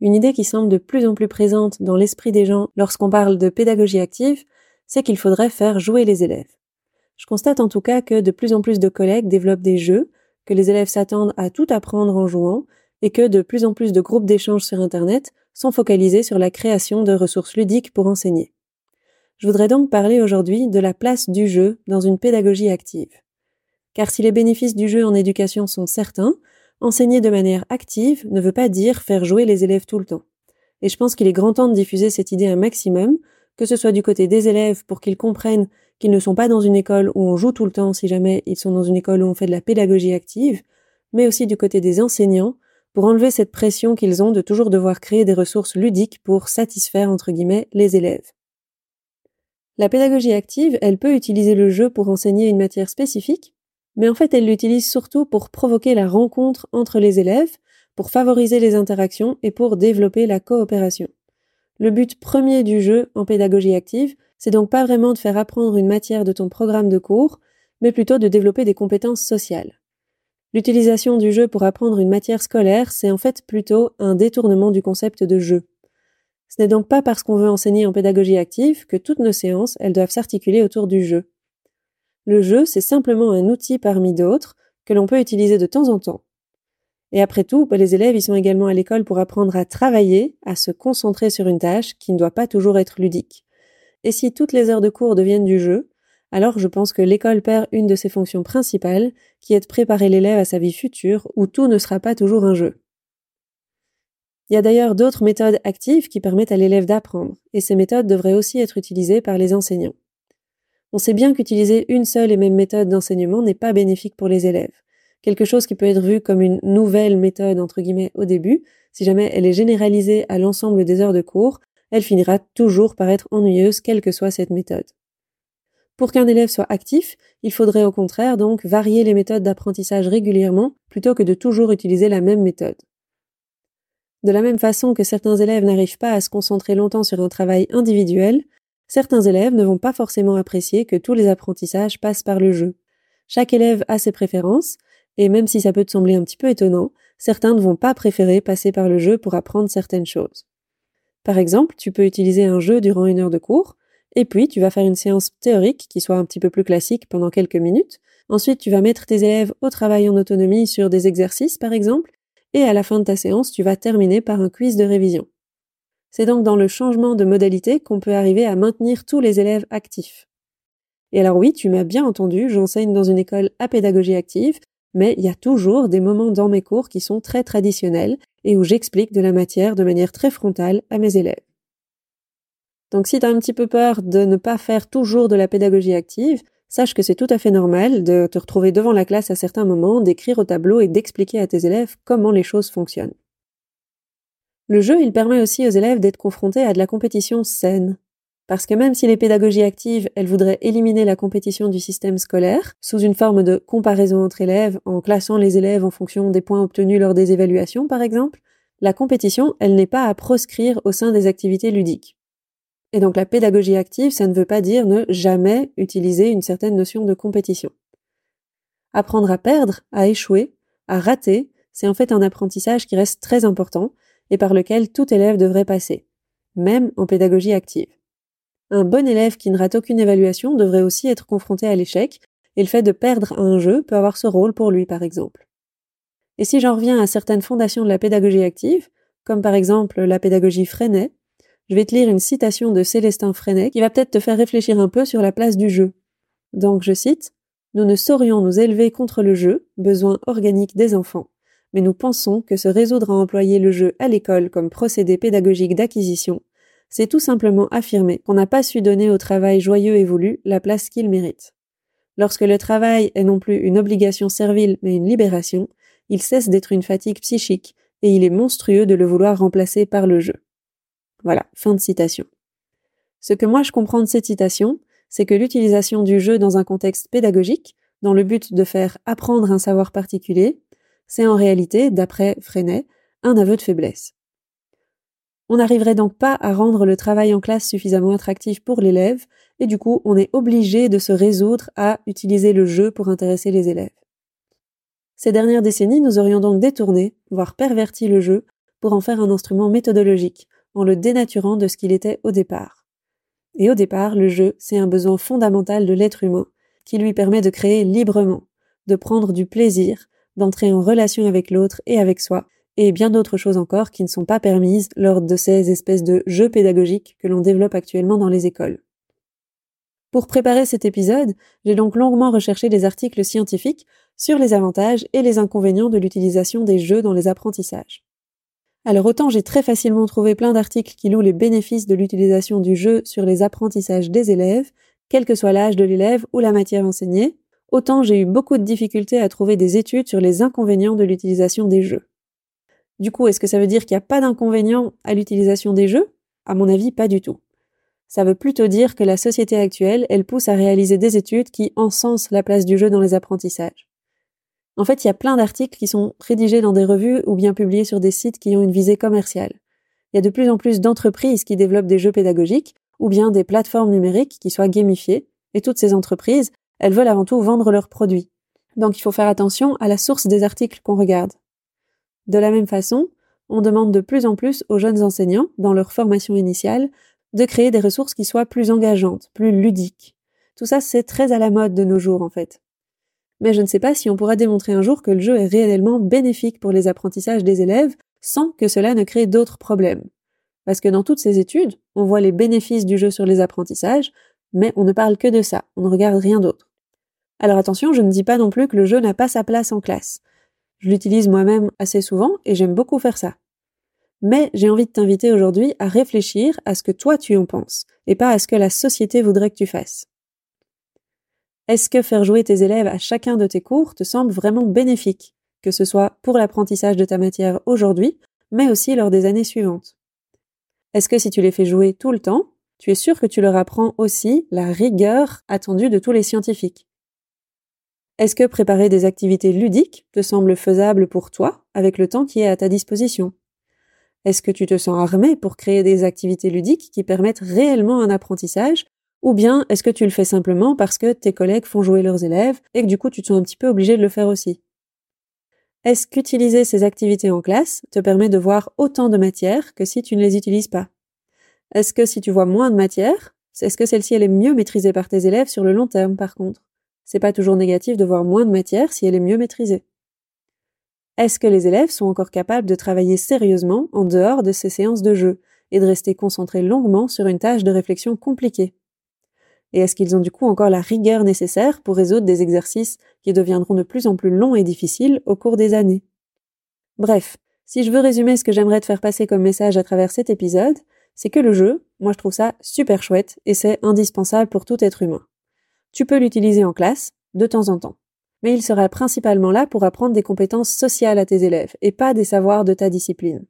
Une idée qui semble de plus en plus présente dans l'esprit des gens lorsqu'on parle de pédagogie active, c'est qu'il faudrait faire jouer les élèves. Je constate en tout cas que de plus en plus de collègues développent des jeux, que les élèves s'attendent à tout apprendre en jouant, et que de plus en plus de groupes d'échanges sur Internet sont focalisés sur la création de ressources ludiques pour enseigner. Je voudrais donc parler aujourd'hui de la place du jeu dans une pédagogie active. Car si les bénéfices du jeu en éducation sont certains, enseigner de manière active ne veut pas dire faire jouer les élèves tout le temps. Et je pense qu'il est grand temps de diffuser cette idée un maximum, que ce soit du côté des élèves pour qu'ils comprennent qu'ils ne sont pas dans une école où on joue tout le temps si jamais ils sont dans une école où on fait de la pédagogie active, mais aussi du côté des enseignants pour enlever cette pression qu'ils ont de toujours devoir créer des ressources ludiques pour satisfaire entre guillemets les élèves. La pédagogie active, elle peut utiliser le jeu pour enseigner une matière spécifique, mais en fait elle l'utilise surtout pour provoquer la rencontre entre les élèves, pour favoriser les interactions et pour développer la coopération. Le but premier du jeu en pédagogie active, c'est donc pas vraiment de faire apprendre une matière de ton programme de cours, mais plutôt de développer des compétences sociales. L'utilisation du jeu pour apprendre une matière scolaire, c'est en fait plutôt un détournement du concept de jeu. Ce n'est donc pas parce qu'on veut enseigner en pédagogie active que toutes nos séances, elles doivent s'articuler autour du jeu. Le jeu, c'est simplement un outil parmi d'autres que l'on peut utiliser de temps en temps. Et après tout, bah, les élèves, ils sont également à l'école pour apprendre à travailler, à se concentrer sur une tâche qui ne doit pas toujours être ludique. Et si toutes les heures de cours deviennent du jeu, alors je pense que l'école perd une de ses fonctions principales, qui est de préparer l'élève à sa vie future, où tout ne sera pas toujours un jeu. Il y a d'ailleurs d'autres méthodes actives qui permettent à l'élève d'apprendre, et ces méthodes devraient aussi être utilisées par les enseignants. On sait bien qu'utiliser une seule et même méthode d'enseignement n'est pas bénéfique pour les élèves. Quelque chose qui peut être vu comme une nouvelle méthode entre guillemets au début, si jamais elle est généralisée à l'ensemble des heures de cours, elle finira toujours par être ennuyeuse quelle que soit cette méthode. Pour qu'un élève soit actif, il faudrait au contraire donc varier les méthodes d'apprentissage régulièrement plutôt que de toujours utiliser la même méthode. De la même façon que certains élèves n'arrivent pas à se concentrer longtemps sur un travail individuel, certains élèves ne vont pas forcément apprécier que tous les apprentissages passent par le jeu. Chaque élève a ses préférences, et même si ça peut te sembler un petit peu étonnant, certains ne vont pas préférer passer par le jeu pour apprendre certaines choses. Par exemple, tu peux utiliser un jeu durant une heure de cours, et puis tu vas faire une séance théorique qui soit un petit peu plus classique pendant quelques minutes. Ensuite, tu vas mettre tes élèves au travail en autonomie sur des exercices, par exemple, et à la fin de ta séance, tu vas terminer par un quiz de révision. C'est donc dans le changement de modalité qu'on peut arriver à maintenir tous les élèves actifs. Et alors oui, tu m'as bien entendu, j'enseigne dans une école à pédagogie active, mais il y a toujours des moments dans mes cours qui sont très traditionnels et où j'explique de la matière de manière très frontale à mes élèves. Donc si tu as un petit peu peur de ne pas faire toujours de la pédagogie active, sache que c'est tout à fait normal de te retrouver devant la classe à certains moments, d'écrire au tableau et d'expliquer à tes élèves comment les choses fonctionnent. Le jeu, il permet aussi aux élèves d'être confrontés à de la compétition saine. Parce que même si les pédagogies actives, elles voudraient éliminer la compétition du système scolaire, sous une forme de comparaison entre élèves, en classant les élèves en fonction des points obtenus lors des évaluations, par exemple, la compétition, elle n'est pas à proscrire au sein des activités ludiques. Et donc la pédagogie active, ça ne veut pas dire ne jamais utiliser une certaine notion de compétition. Apprendre à perdre, à échouer, à rater, c'est en fait un apprentissage qui reste très important, et par lequel tout élève devrait passer, même en pédagogie active. Un bon élève qui ne rate aucune évaluation devrait aussi être confronté à l'échec, et le fait de perdre un jeu peut avoir ce rôle pour lui, par exemple. Et si j'en reviens à certaines fondations de la pédagogie active, comme par exemple la pédagogie Freinet, je vais te lire une citation de Célestin Freinet qui va peut-être te faire réfléchir un peu sur la place du jeu. Donc, je cite, Nous ne saurions nous élever contre le jeu, besoin organique des enfants mais nous pensons que se résoudre à employer le jeu à l'école comme procédé pédagogique d'acquisition, c'est tout simplement affirmer qu'on n'a pas su donner au travail joyeux et voulu la place qu'il mérite. Lorsque le travail est non plus une obligation servile mais une libération, il cesse d'être une fatigue psychique, et il est monstrueux de le vouloir remplacer par le jeu. Voilà, fin de citation. Ce que moi je comprends de cette citation, c'est que l'utilisation du jeu dans un contexte pédagogique, dans le but de faire apprendre un savoir particulier, c'est en réalité, d'après Freinet, un aveu de faiblesse. On n'arriverait donc pas à rendre le travail en classe suffisamment attractif pour l'élève, et du coup on est obligé de se résoudre à utiliser le jeu pour intéresser les élèves. Ces dernières décennies, nous aurions donc détourné, voire perverti le jeu, pour en faire un instrument méthodologique, en le dénaturant de ce qu'il était au départ. Et au départ, le jeu, c'est un besoin fondamental de l'être humain, qui lui permet de créer librement, de prendre du plaisir, d'entrer en relation avec l'autre et avec soi, et bien d'autres choses encore qui ne sont pas permises lors de ces espèces de jeux pédagogiques que l'on développe actuellement dans les écoles. Pour préparer cet épisode, j'ai donc longuement recherché des articles scientifiques sur les avantages et les inconvénients de l'utilisation des jeux dans les apprentissages. Alors autant j'ai très facilement trouvé plein d'articles qui louent les bénéfices de l'utilisation du jeu sur les apprentissages des élèves, quel que soit l'âge de l'élève ou la matière enseignée, autant j'ai eu beaucoup de difficultés à trouver des études sur les inconvénients de l'utilisation des jeux. Du coup, est-ce que ça veut dire qu'il n'y a pas d'inconvénients à l'utilisation des jeux? À mon avis, pas du tout. Ça veut plutôt dire que la société actuelle, elle pousse à réaliser des études qui encensent la place du jeu dans les apprentissages. En fait, il y a plein d'articles qui sont rédigés dans des revues ou bien publiés sur des sites qui ont une visée commerciale. Il y a de plus en plus d'entreprises qui développent des jeux pédagogiques ou bien des plateformes numériques qui soient gamifiées, et toutes ces entreprises, elles veulent avant tout vendre leurs produits. Donc il faut faire attention à la source des articles qu'on regarde. De la même façon, on demande de plus en plus aux jeunes enseignants, dans leur formation initiale, de créer des ressources qui soient plus engageantes, plus ludiques. Tout ça, c'est très à la mode de nos jours, en fait. Mais je ne sais pas si on pourra démontrer un jour que le jeu est réellement bénéfique pour les apprentissages des élèves sans que cela ne crée d'autres problèmes. Parce que dans toutes ces études, on voit les bénéfices du jeu sur les apprentissages, mais on ne parle que de ça, on ne regarde rien d'autre. Alors attention, je ne dis pas non plus que le jeu n'a pas sa place en classe. Je l'utilise moi-même assez souvent et j'aime beaucoup faire ça. Mais j'ai envie de t'inviter aujourd'hui à réfléchir à ce que toi tu en penses et pas à ce que la société voudrait que tu fasses. Est-ce que faire jouer tes élèves à chacun de tes cours te semble vraiment bénéfique, que ce soit pour l'apprentissage de ta matière aujourd'hui, mais aussi lors des années suivantes? Est-ce que si tu les fais jouer tout le temps, tu es sûr que tu leur apprends aussi la rigueur attendue de tous les scientifiques? Est-ce que préparer des activités ludiques te semble faisable pour toi avec le temps qui est à ta disposition? Est-ce que tu te sens armé pour créer des activités ludiques qui permettent réellement un apprentissage? Ou bien est-ce que tu le fais simplement parce que tes collègues font jouer leurs élèves et que du coup tu te sens un petit peu obligé de le faire aussi? Est-ce qu'utiliser ces activités en classe te permet de voir autant de matières que si tu ne les utilises pas? Est-ce que si tu vois moins de matières, est-ce que celle-ci elle est mieux maîtrisée par tes élèves sur le long terme par contre? C'est pas toujours négatif de voir moins de matière si elle est mieux maîtrisée. Est-ce que les élèves sont encore capables de travailler sérieusement en dehors de ces séances de jeu et de rester concentrés longuement sur une tâche de réflexion compliquée? Et est-ce qu'ils ont du coup encore la rigueur nécessaire pour résoudre des exercices qui deviendront de plus en plus longs et difficiles au cours des années? Bref, si je veux résumer ce que j'aimerais te faire passer comme message à travers cet épisode, c'est que le jeu, moi je trouve ça super chouette et c'est indispensable pour tout être humain. Tu peux l'utiliser en classe, de temps en temps. Mais il sera principalement là pour apprendre des compétences sociales à tes élèves et pas des savoirs de ta discipline.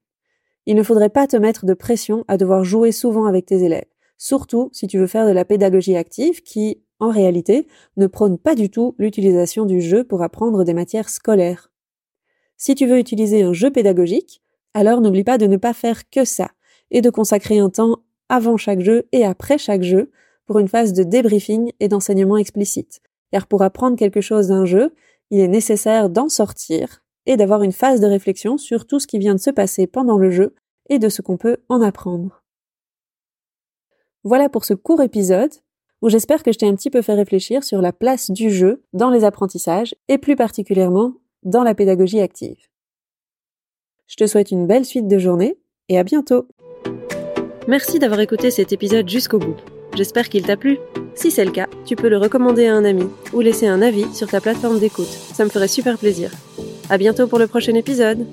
Il ne faudrait pas te mettre de pression à devoir jouer souvent avec tes élèves, surtout si tu veux faire de la pédagogie active qui, en réalité, ne prône pas du tout l'utilisation du jeu pour apprendre des matières scolaires. Si tu veux utiliser un jeu pédagogique, alors n'oublie pas de ne pas faire que ça, et de consacrer un temps avant chaque jeu et après chaque jeu pour une phase de débriefing et d'enseignement explicite. Car pour apprendre quelque chose d'un jeu, il est nécessaire d'en sortir et d'avoir une phase de réflexion sur tout ce qui vient de se passer pendant le jeu et de ce qu'on peut en apprendre. Voilà pour ce court épisode où j'espère que je t'ai un petit peu fait réfléchir sur la place du jeu dans les apprentissages et plus particulièrement dans la pédagogie active. Je te souhaite une belle suite de journée et à bientôt. Merci d'avoir écouté cet épisode jusqu'au bout. J'espère qu'il t'a plu. Si c'est le cas, tu peux le recommander à un ami ou laisser un avis sur ta plateforme d'écoute. Ça me ferait super plaisir. À bientôt pour le prochain épisode.